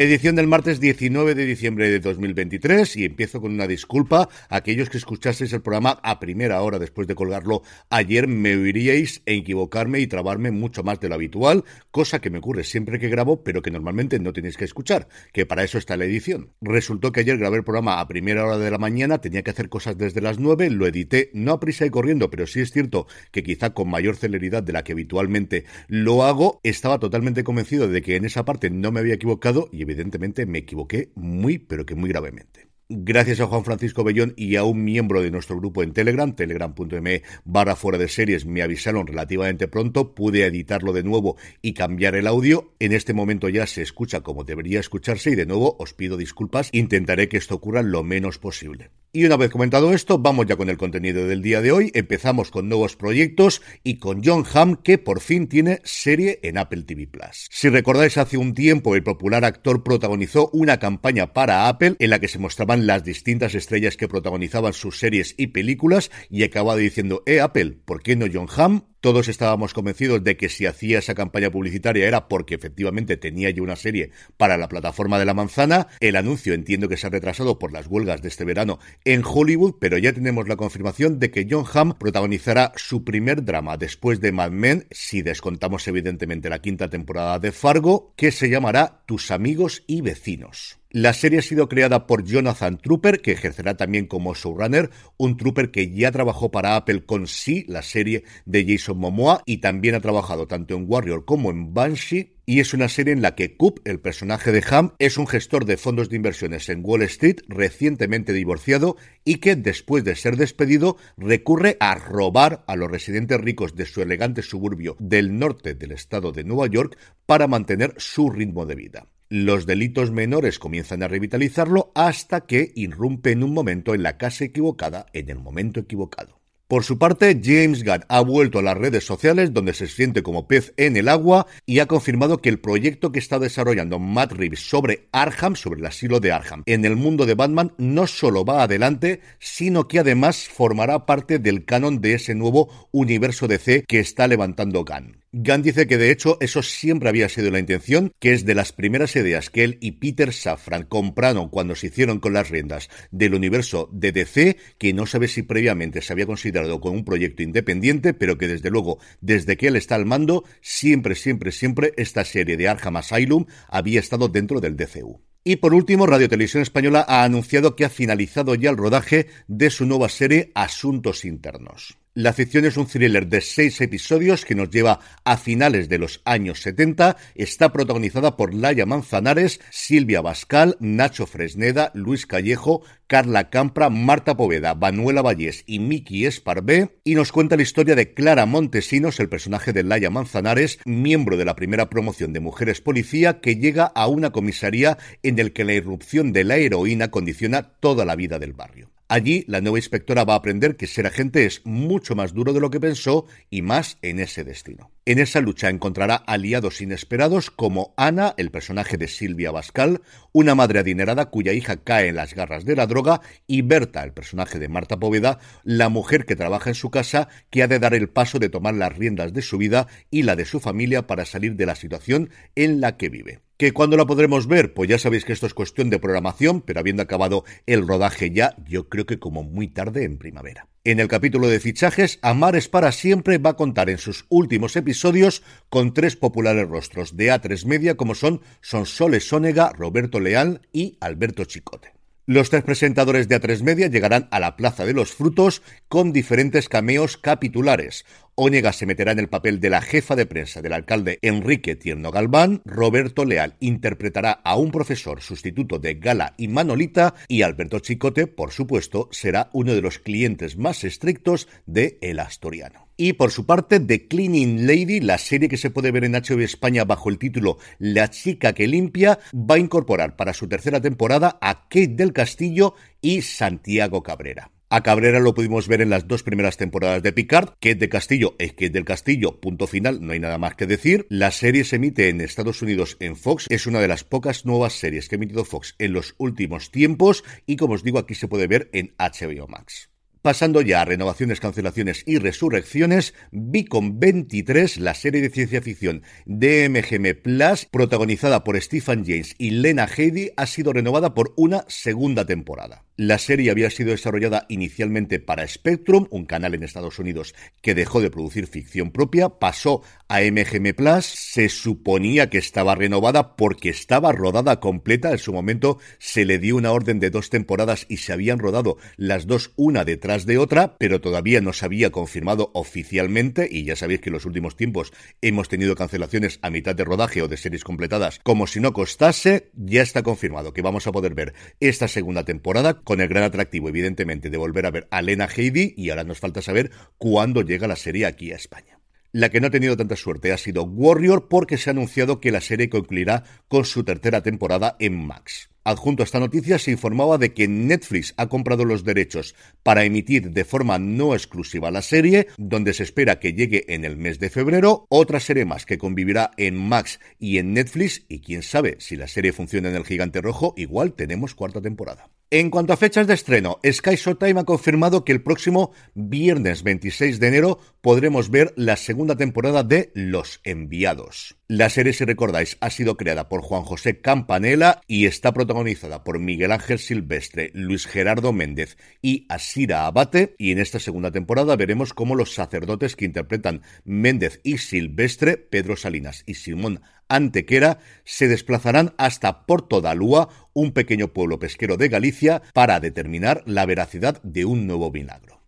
Edición del martes 19 de diciembre de 2023 y empiezo con una disculpa aquellos que escuchaseis el programa a primera hora después de colgarlo ayer me oiríais e equivocarme y trabarme mucho más de lo habitual, cosa que me ocurre siempre que grabo pero que normalmente no tenéis que escuchar, que para eso está la edición. Resultó que ayer grabé el programa a primera hora de la mañana, tenía que hacer cosas desde las 9, lo edité no a prisa y corriendo, pero sí es cierto que quizá con mayor celeridad de la que habitualmente lo hago, estaba totalmente convencido de que en esa parte no me había equivocado y evidentemente me equivoqué muy, pero que muy gravemente. Gracias a Juan Francisco Bellón y a un miembro de nuestro grupo en Telegram, telegram.me barra fuera de series, me avisaron relativamente pronto, pude editarlo de nuevo y cambiar el audio. En este momento ya se escucha como debería escucharse y de nuevo os pido disculpas, intentaré que esto ocurra lo menos posible. Y una vez comentado esto, vamos ya con el contenido del día de hoy. Empezamos con nuevos proyectos y con John Hamm, que por fin tiene serie en Apple TV Plus. Si recordáis, hace un tiempo el popular actor protagonizó una campaña para Apple en la que se mostraban las distintas estrellas que protagonizaban sus series y películas y acababa diciendo, eh Apple, ¿por qué no John Hamm? Todos estábamos convencidos de que si hacía esa campaña publicitaria era porque efectivamente tenía ya una serie para la plataforma de la manzana. El anuncio entiendo que se ha retrasado por las huelgas de este verano en Hollywood, pero ya tenemos la confirmación de que John Hamm protagonizará su primer drama después de Mad Men, si descontamos evidentemente la quinta temporada de Fargo, que se llamará Tus amigos y vecinos. La serie ha sido creada por Jonathan Trooper, que ejercerá también como showrunner, un Trooper que ya trabajó para Apple con Sí, la serie de Jason Momoa, y también ha trabajado tanto en Warrior como en Banshee, y es una serie en la que Coop, el personaje de Ham, es un gestor de fondos de inversiones en Wall Street recientemente divorciado y que después de ser despedido recurre a robar a los residentes ricos de su elegante suburbio del norte del estado de Nueva York para mantener su ritmo de vida. Los delitos menores comienzan a revitalizarlo hasta que irrumpe en un momento en la casa equivocada en el momento equivocado. Por su parte, James Gunn ha vuelto a las redes sociales donde se siente como pez en el agua y ha confirmado que el proyecto que está desarrollando Matt Reeves sobre Arkham, sobre el asilo de Arkham, en el mundo de Batman no solo va adelante, sino que además formará parte del canon de ese nuevo universo DC que está levantando Gunn. Gunn dice que de hecho eso siempre había sido la intención, que es de las primeras ideas que él y Peter Safran compraron cuando se hicieron con las riendas del universo de DC, que no sabe si previamente se había considerado como un proyecto independiente, pero que desde luego, desde que él está al mando, siempre, siempre, siempre esta serie de Arkham Asylum había estado dentro del DCU. Y por último, Radio Televisión Española ha anunciado que ha finalizado ya el rodaje de su nueva serie Asuntos Internos. La ficción es un thriller de seis episodios que nos lleva a finales de los años 70. Está protagonizada por Laia Manzanares, Silvia Bascal, Nacho Fresneda, Luis Callejo, Carla Campra, Marta Poveda, Manuela Vallés y Miki Esparvé. Y nos cuenta la historia de Clara Montesinos, el personaje de Laia Manzanares, miembro de la primera promoción de Mujeres Policía, que llega a una comisaría en el que la irrupción de la heroína condiciona toda la vida del barrio. Allí, la nueva inspectora va a aprender que ser agente es mucho más duro de lo que pensó y más en ese destino. En esa lucha encontrará aliados inesperados como Ana, el personaje de Silvia Bascal, una madre adinerada cuya hija cae en las garras de la droga, y Berta, el personaje de Marta Poveda, la mujer que trabaja en su casa, que ha de dar el paso de tomar las riendas de su vida y la de su familia para salir de la situación en la que vive. ¿Que cuando la podremos ver? Pues ya sabéis que esto es cuestión de programación, pero habiendo acabado el rodaje ya, yo creo que como muy tarde en primavera. En el capítulo de fichajes, Amares para siempre va a contar en sus últimos episodios con tres populares rostros de A3 Media como son Sonsoles Sónega, Roberto Leal y Alberto Chicote. Los tres presentadores de A3 Media llegarán a la Plaza de los Frutos con diferentes cameos capitulares. Óñega se meterá en el papel de la jefa de prensa del alcalde Enrique Tierno Galván, Roberto Leal interpretará a un profesor sustituto de Gala y Manolita y Alberto Chicote, por supuesto, será uno de los clientes más estrictos de El Astoriano. Y por su parte, The Cleaning Lady, la serie que se puede ver en HBO España bajo el título La chica que limpia, va a incorporar para su tercera temporada a Kate del Castillo y Santiago Cabrera. A Cabrera lo pudimos ver en las dos primeras temporadas de Picard, Kate de Castillo es Kate del Castillo, punto final, no hay nada más que decir. La serie se emite en Estados Unidos en Fox, es una de las pocas nuevas series que ha emitido Fox en los últimos tiempos y como os digo aquí se puede ver en HBO Max. Pasando ya a renovaciones, cancelaciones y resurrecciones, Beacon 23, la serie de ciencia ficción de Plus, protagonizada por Stephen James y Lena Headey, ha sido renovada por una segunda temporada. La serie había sido desarrollada inicialmente para Spectrum, un canal en Estados Unidos que dejó de producir ficción propia, pasó a MGM Plus, se suponía que estaba renovada porque estaba rodada completa, en su momento se le dio una orden de dos temporadas y se habían rodado las dos una detrás de otra, pero todavía no se había confirmado oficialmente y ya sabéis que en los últimos tiempos hemos tenido cancelaciones a mitad de rodaje o de series completadas. Como si no costase, ya está confirmado que vamos a poder ver esta segunda temporada con el gran atractivo, evidentemente, de volver a ver a Lena Heidi y ahora nos falta saber cuándo llega la serie aquí a España. La que no ha tenido tanta suerte ha sido Warrior porque se ha anunciado que la serie concluirá con su tercera temporada en Max. Adjunto a esta noticia se informaba de que Netflix ha comprado los derechos para emitir de forma no exclusiva la serie, donde se espera que llegue en el mes de febrero, otra serie más que convivirá en Max y en Netflix, y quién sabe, si la serie funciona en el gigante rojo, igual tenemos cuarta temporada. En cuanto a fechas de estreno, Sky Showtime ha confirmado que el próximo viernes 26 de enero podremos ver la segunda temporada de Los Enviados. La serie, si recordáis, ha sido creada por Juan José Campanella y está protagonizada por Miguel Ángel Silvestre, Luis Gerardo Méndez y Asira Abate. Y en esta segunda temporada veremos cómo los sacerdotes que interpretan Méndez y Silvestre, Pedro Salinas y Simón Antequera, se desplazarán hasta Porto da Lúa, un pequeño pueblo pesquero de Galicia, para determinar la veracidad de un nuevo milagro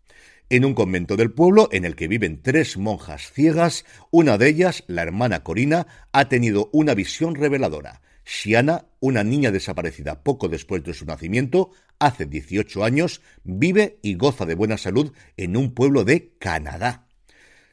en un convento del pueblo en el que viven tres monjas ciegas, una de ellas, la hermana Corina, ha tenido una visión reveladora. Shiana, una niña desaparecida poco después de su nacimiento, hace 18 años, vive y goza de buena salud en un pueblo de Canadá.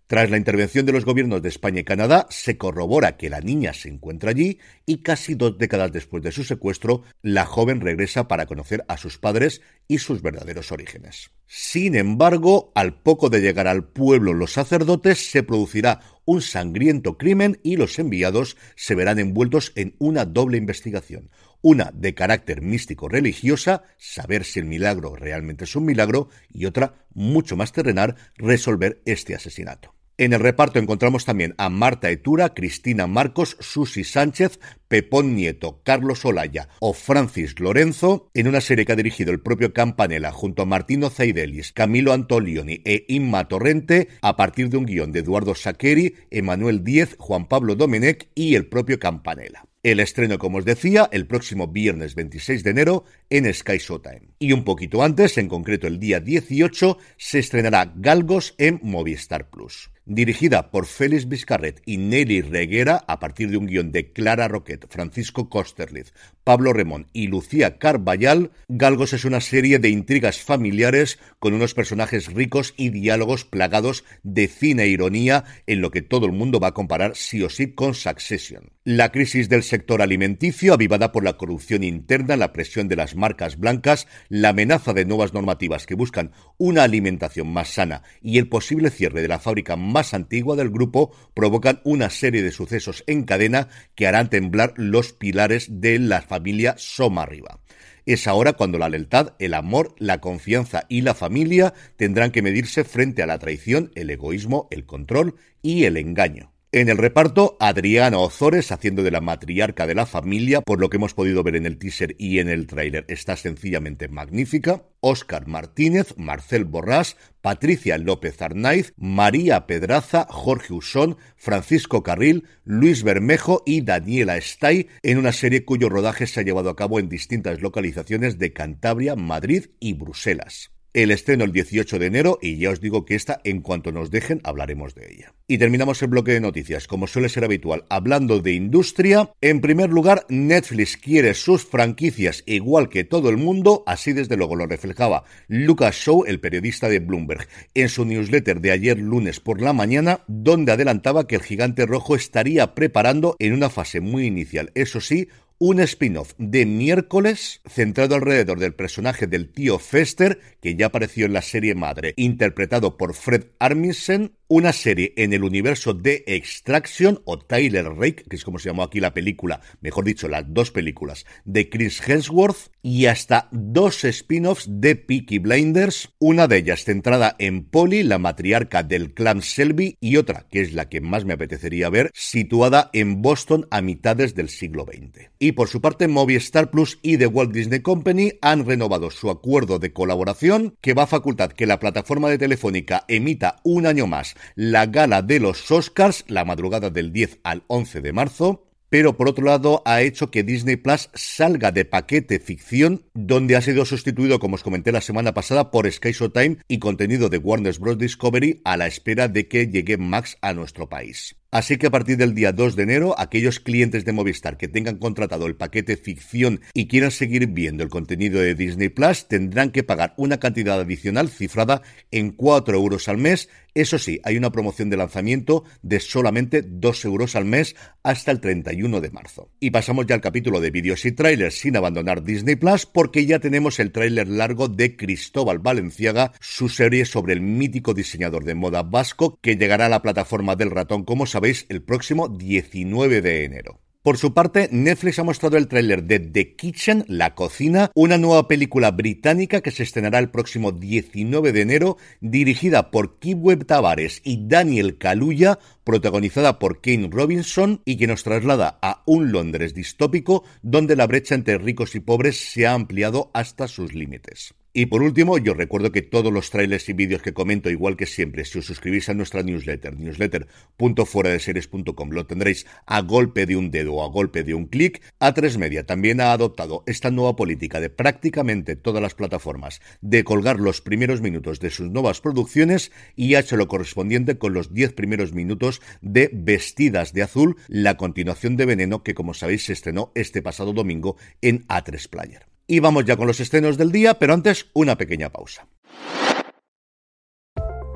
Tras la intervención de los gobiernos de España y Canadá, se corrobora que la niña se encuentra allí y casi dos décadas después de su secuestro, la joven regresa para conocer a sus padres y sus verdaderos orígenes. Sin embargo, al poco de llegar al pueblo los sacerdotes, se producirá un sangriento crimen y los enviados se verán envueltos en una doble investigación. Una de carácter místico religiosa, saber si el milagro realmente es un milagro, y otra, mucho más terrenal, resolver este asesinato. En el reparto encontramos también a Marta Etura, Cristina Marcos, Susi Sánchez, Pepón Nieto, Carlos Olaya o Francis Lorenzo, en una serie que ha dirigido el propio Campanella junto a Martino Zaidelis, Camilo Antolioni e Inma Torrente, a partir de un guion de Eduardo Saqueri, Emanuel Díez, Juan Pablo Domenech y el propio Campanella. El estreno, como os decía, el próximo viernes 26 de enero en Sky Showtime. Y un poquito antes, en concreto el día 18, se estrenará Galgos en Movistar Plus dirigida por Félix Vizcarret y Nelly Reguera a partir de un guion de Clara Roquet, Francisco Kosterlitz, Pablo Remón y Lucía Carballal, Galgos es una serie de intrigas familiares con unos personajes ricos y diálogos plagados de cine e ironía en lo que todo el mundo va a comparar sí o sí con Succession. La crisis del sector alimenticio, avivada por la corrupción interna, la presión de las marcas blancas, la amenaza de nuevas normativas que buscan una alimentación más sana y el posible cierre de la fábrica más antigua del grupo provocan una serie de sucesos en cadena que harán temblar los pilares de la familia Soma Arriba. Es ahora cuando la lealtad, el amor, la confianza y la familia tendrán que medirse frente a la traición, el egoísmo, el control y el engaño. En el reparto, Adriana Ozores haciendo de la matriarca de la familia, por lo que hemos podido ver en el teaser y en el tráiler, está sencillamente magnífica. Óscar Martínez, Marcel Borrás, Patricia López Arnaiz, María Pedraza, Jorge Usón, Francisco Carril, Luis Bermejo y Daniela Stay en una serie cuyo rodaje se ha llevado a cabo en distintas localizaciones de Cantabria, Madrid y Bruselas el estreno el 18 de enero y ya os digo que esta, en cuanto nos dejen, hablaremos de ella. Y terminamos el bloque de noticias, como suele ser habitual, hablando de industria. En primer lugar, Netflix quiere sus franquicias igual que todo el mundo, así desde luego lo reflejaba Lucas Shaw, el periodista de Bloomberg, en su newsletter de ayer lunes por la mañana, donde adelantaba que el gigante rojo estaría preparando en una fase muy inicial, eso sí, un spin-off de miércoles centrado alrededor del personaje del tío Fester, que ya apareció en la serie madre, interpretado por Fred Armisen, una serie en el universo de Extraction o Tyler Rake, que es como se llamó aquí la película, mejor dicho, las dos películas de Chris Hemsworth y hasta dos spin-offs de Peaky Blinders, una de ellas centrada en Polly, la matriarca del clan Selby, y otra, que es la que más me apetecería ver, situada en Boston a mitades del siglo XX. Y por su parte, Movistar Plus y The Walt Disney Company han renovado su acuerdo de colaboración que va a facultar que la plataforma de Telefónica emita un año más la gala de los Oscars la madrugada del 10 al 11 de marzo pero por otro lado ha hecho que Disney Plus salga de paquete ficción, donde ha sido sustituido, como os comenté la semana pasada, por Sky Showtime y contenido de Warner Bros. Discovery a la espera de que llegue Max a nuestro país. Así que a partir del día 2 de enero, aquellos clientes de Movistar que tengan contratado el paquete ficción y quieran seguir viendo el contenido de Disney Plus tendrán que pagar una cantidad adicional cifrada en 4 euros al mes. Eso sí, hay una promoción de lanzamiento de solamente 2 euros al mes hasta el 31 de marzo. Y pasamos ya al capítulo de vídeos y trailers sin abandonar Disney Plus porque ya tenemos el tráiler largo de Cristóbal Valenciaga, su serie sobre el mítico diseñador de moda vasco que llegará a la plataforma del ratón como sabéis, el próximo 19 de enero. Por su parte, Netflix ha mostrado el tráiler de The Kitchen, La Cocina, una nueva película británica que se estrenará el próximo 19 de enero, dirigida por Webb Tavares y Daniel Kaluuya, protagonizada por Kane Robinson y que nos traslada a un Londres distópico donde la brecha entre ricos y pobres se ha ampliado hasta sus límites. Y por último, yo recuerdo que todos los trailers y vídeos que comento, igual que siempre, si os suscribís a nuestra newsletter, newsletter.fueradeseries.com, lo tendréis a golpe de un dedo o a golpe de un clic. A3 Media también ha adoptado esta nueva política de prácticamente todas las plataformas de colgar los primeros minutos de sus nuevas producciones y ha hecho lo correspondiente con los 10 primeros minutos de Vestidas de Azul, la continuación de Veneno que como sabéis se estrenó este pasado domingo en A3 Player. Y vamos ya con los estrenos del día, pero antes una pequeña pausa.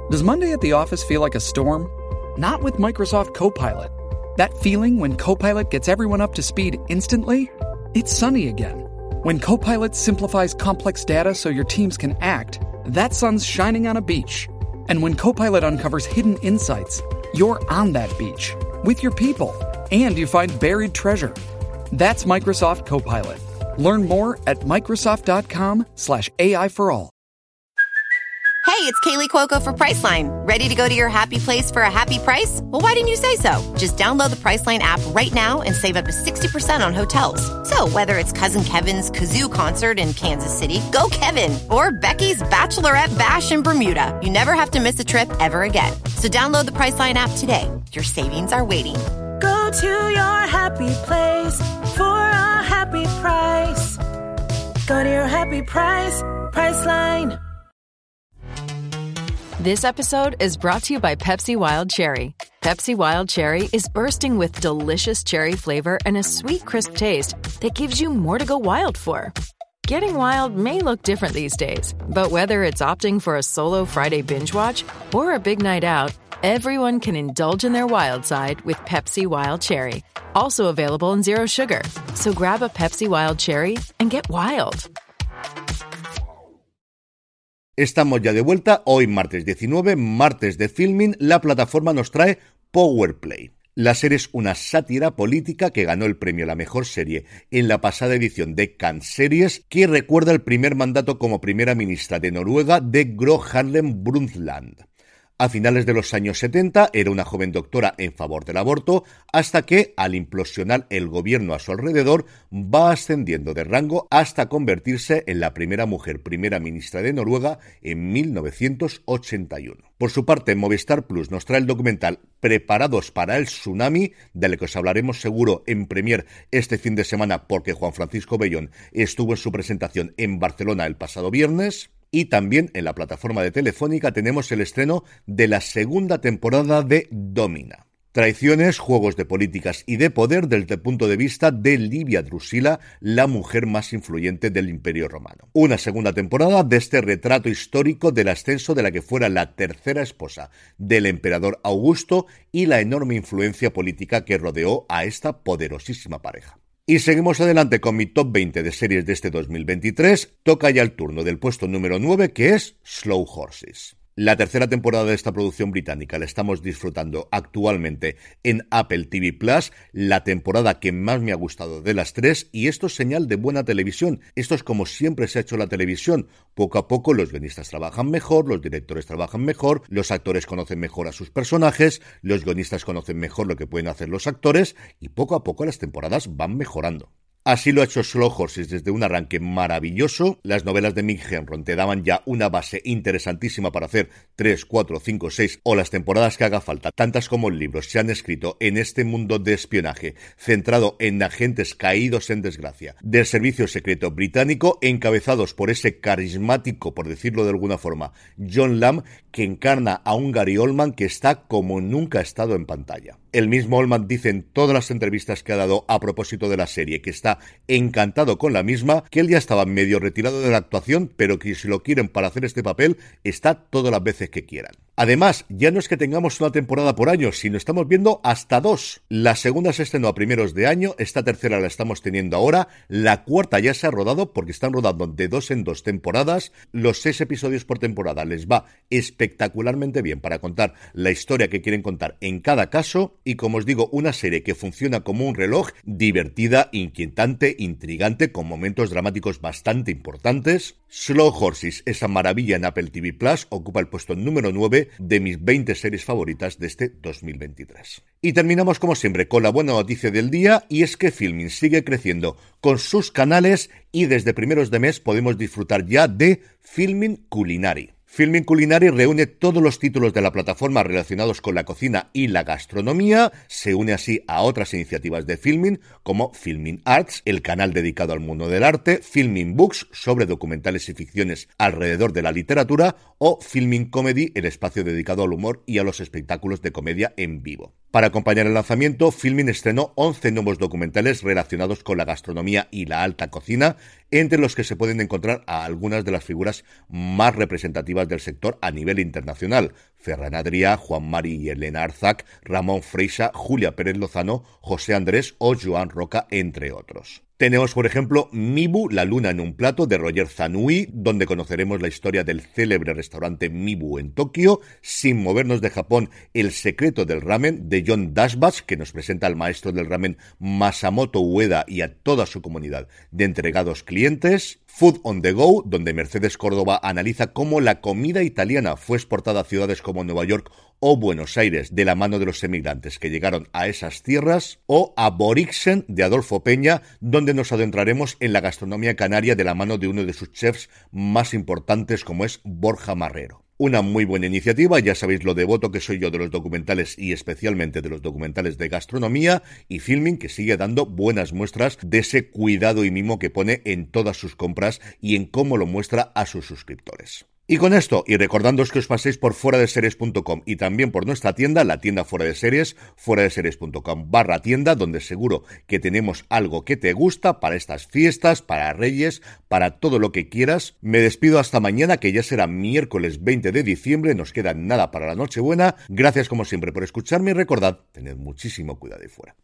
Does Monday at the office feel like a storm? Not with Microsoft Copilot. That feeling when Copilot gets everyone up to speed instantly? It's sunny again. When Copilot simplifies complex data so your teams can act, that sun's shining on a beach. And when Copilot uncovers hidden insights, you're on that beach with your people and you find buried treasure. That's Microsoft Copilot. Learn more at Microsoft.com slash AI for all. Hey, it's Kaylee Cuoco for Priceline. Ready to go to your happy place for a happy price? Well, why didn't you say so? Just download the Priceline app right now and save up to 60% on hotels. So whether it's Cousin Kevin's Kazoo concert in Kansas City, go Kevin, or Becky's Bachelorette Bash in Bermuda, you never have to miss a trip ever again. So download the Priceline app today. Your savings are waiting Go to your happy place for happy price. Go to your happy price, Priceline. This episode is brought to you by Pepsi Wild Cherry. Pepsi Wild Cherry is bursting with delicious cherry flavor and a sweet, crisp taste that gives you more to go wild for. Getting wild may look different these days, but whether it's opting for a solo Friday binge watch or a big night out, everyone can indulge in their wild side with Pepsi Wild Cherry. Also available in Zero Sugar. So grab a Pepsi Wild Cherry and get wild. Estamos ya de vuelta, hoy martes 19, martes de filming, la plataforma nos trae Powerplay. La serie es una sátira política que ganó el premio a la mejor serie en la pasada edición de Cannes Series, que recuerda el primer mandato como primera ministra de Noruega de Gro Harlem Brundtland. A finales de los años 70 era una joven doctora en favor del aborto, hasta que, al implosionar el gobierno a su alrededor, va ascendiendo de rango hasta convertirse en la primera mujer primera ministra de Noruega en 1981. Por su parte, Movistar Plus nos trae el documental Preparados para el Tsunami, del que os hablaremos seguro en Premier este fin de semana porque Juan Francisco Bellón estuvo en su presentación en Barcelona el pasado viernes. Y también en la plataforma de Telefónica tenemos el estreno de la segunda temporada de Domina. Traiciones, juegos de políticas y de poder desde el punto de vista de Livia Drusila, la mujer más influyente del Imperio Romano. Una segunda temporada de este retrato histórico del ascenso de la que fuera la tercera esposa del emperador Augusto y la enorme influencia política que rodeó a esta poderosísima pareja. Y seguimos adelante con mi top 20 de series de este 2023. Toca ya el turno del puesto número 9 que es Slow Horses. La tercera temporada de esta producción británica la estamos disfrutando actualmente en Apple TV Plus, la temporada que más me ha gustado de las tres, y esto es señal de buena televisión. Esto es como siempre se ha hecho la televisión. Poco a poco los guionistas trabajan mejor, los directores trabajan mejor, los actores conocen mejor a sus personajes, los guionistas conocen mejor lo que pueden hacer los actores, y poco a poco las temporadas van mejorando. Así lo ha hecho Slow Horses desde un arranque maravilloso. Las novelas de Mick Henron te daban ya una base interesantísima para hacer 3, 4, 5, 6 o las temporadas que haga falta, tantas como libros se han escrito en este mundo de espionaje centrado en agentes caídos en desgracia del servicio secreto británico encabezados por ese carismático, por decirlo de alguna forma, John Lamb que encarna a un Gary Oldman que está como nunca ha estado en pantalla. El mismo Oldman dice en todas las entrevistas que ha dado a propósito de la serie que está encantado con la misma, que él ya estaba medio retirado de la actuación, pero que si lo quieren para hacer este papel, está todas las veces que quieran. Además, ya no es que tengamos una temporada por año, sino estamos viendo hasta dos. La segunda se estrenó a primeros de año, esta tercera la estamos teniendo ahora, la cuarta ya se ha rodado porque están rodando de dos en dos temporadas, los seis episodios por temporada les va espectacularmente bien para contar la historia que quieren contar en cada caso y como os digo, una serie que funciona como un reloj, divertida, inquietante, intrigante, con momentos dramáticos bastante importantes. Slow Horses, esa maravilla en Apple TV Plus, ocupa el puesto número 9 de mis 20 series favoritas de este 2023. Y terminamos como siempre con la buena noticia del día y es que Filming sigue creciendo con sus canales y desde primeros de mes podemos disfrutar ya de Filming Culinary. Filming Culinary reúne todos los títulos de la plataforma relacionados con la cocina y la gastronomía, se une así a otras iniciativas de Filming como Filming Arts, el canal dedicado al mundo del arte, Filming Books sobre documentales y ficciones alrededor de la literatura o Filming Comedy, el espacio dedicado al humor y a los espectáculos de comedia en vivo. Para acompañar el lanzamiento, Filming estrenó 11 nuevos documentales relacionados con la gastronomía y la alta cocina, entre los que se pueden encontrar a algunas de las figuras más representativas del sector a nivel internacional. Ferran Adrià, Juan Mari y Elena Arzac, Ramón Freixa, Julia Pérez Lozano, José Andrés o Joan Roca, entre otros. Tenemos, por ejemplo, Mibu, la luna en un plato de Roger Zanui, donde conoceremos la historia del célebre restaurante Mibu en Tokio, sin movernos de Japón, El secreto del ramen de John Dashbash, que nos presenta al maestro del ramen Masamoto Ueda y a toda su comunidad de entregados clientes, Food on the Go, donde Mercedes Córdoba analiza cómo la comida italiana fue exportada a ciudades como Nueva York o Buenos Aires de la mano de los emigrantes que llegaron a esas tierras, o Aborixen de Adolfo Peña, donde nos adentraremos en la gastronomía canaria de la mano de uno de sus chefs más importantes como es Borja Marrero. Una muy buena iniciativa, ya sabéis lo devoto que soy yo de los documentales y especialmente de los documentales de gastronomía y filming que sigue dando buenas muestras de ese cuidado y mimo que pone en todas sus compras y en cómo lo muestra a sus suscriptores. Y con esto, y recordándoos que os paséis por fuera de series.com y también por nuestra tienda, la tienda fuera de series, fuera de series.com barra tienda, donde seguro que tenemos algo que te gusta para estas fiestas, para Reyes, para todo lo que quieras. Me despido hasta mañana, que ya será miércoles 20 de diciembre, nos queda nada para la Nochebuena. Gracias como siempre por escucharme y recordad, tened muchísimo cuidado ahí fuera.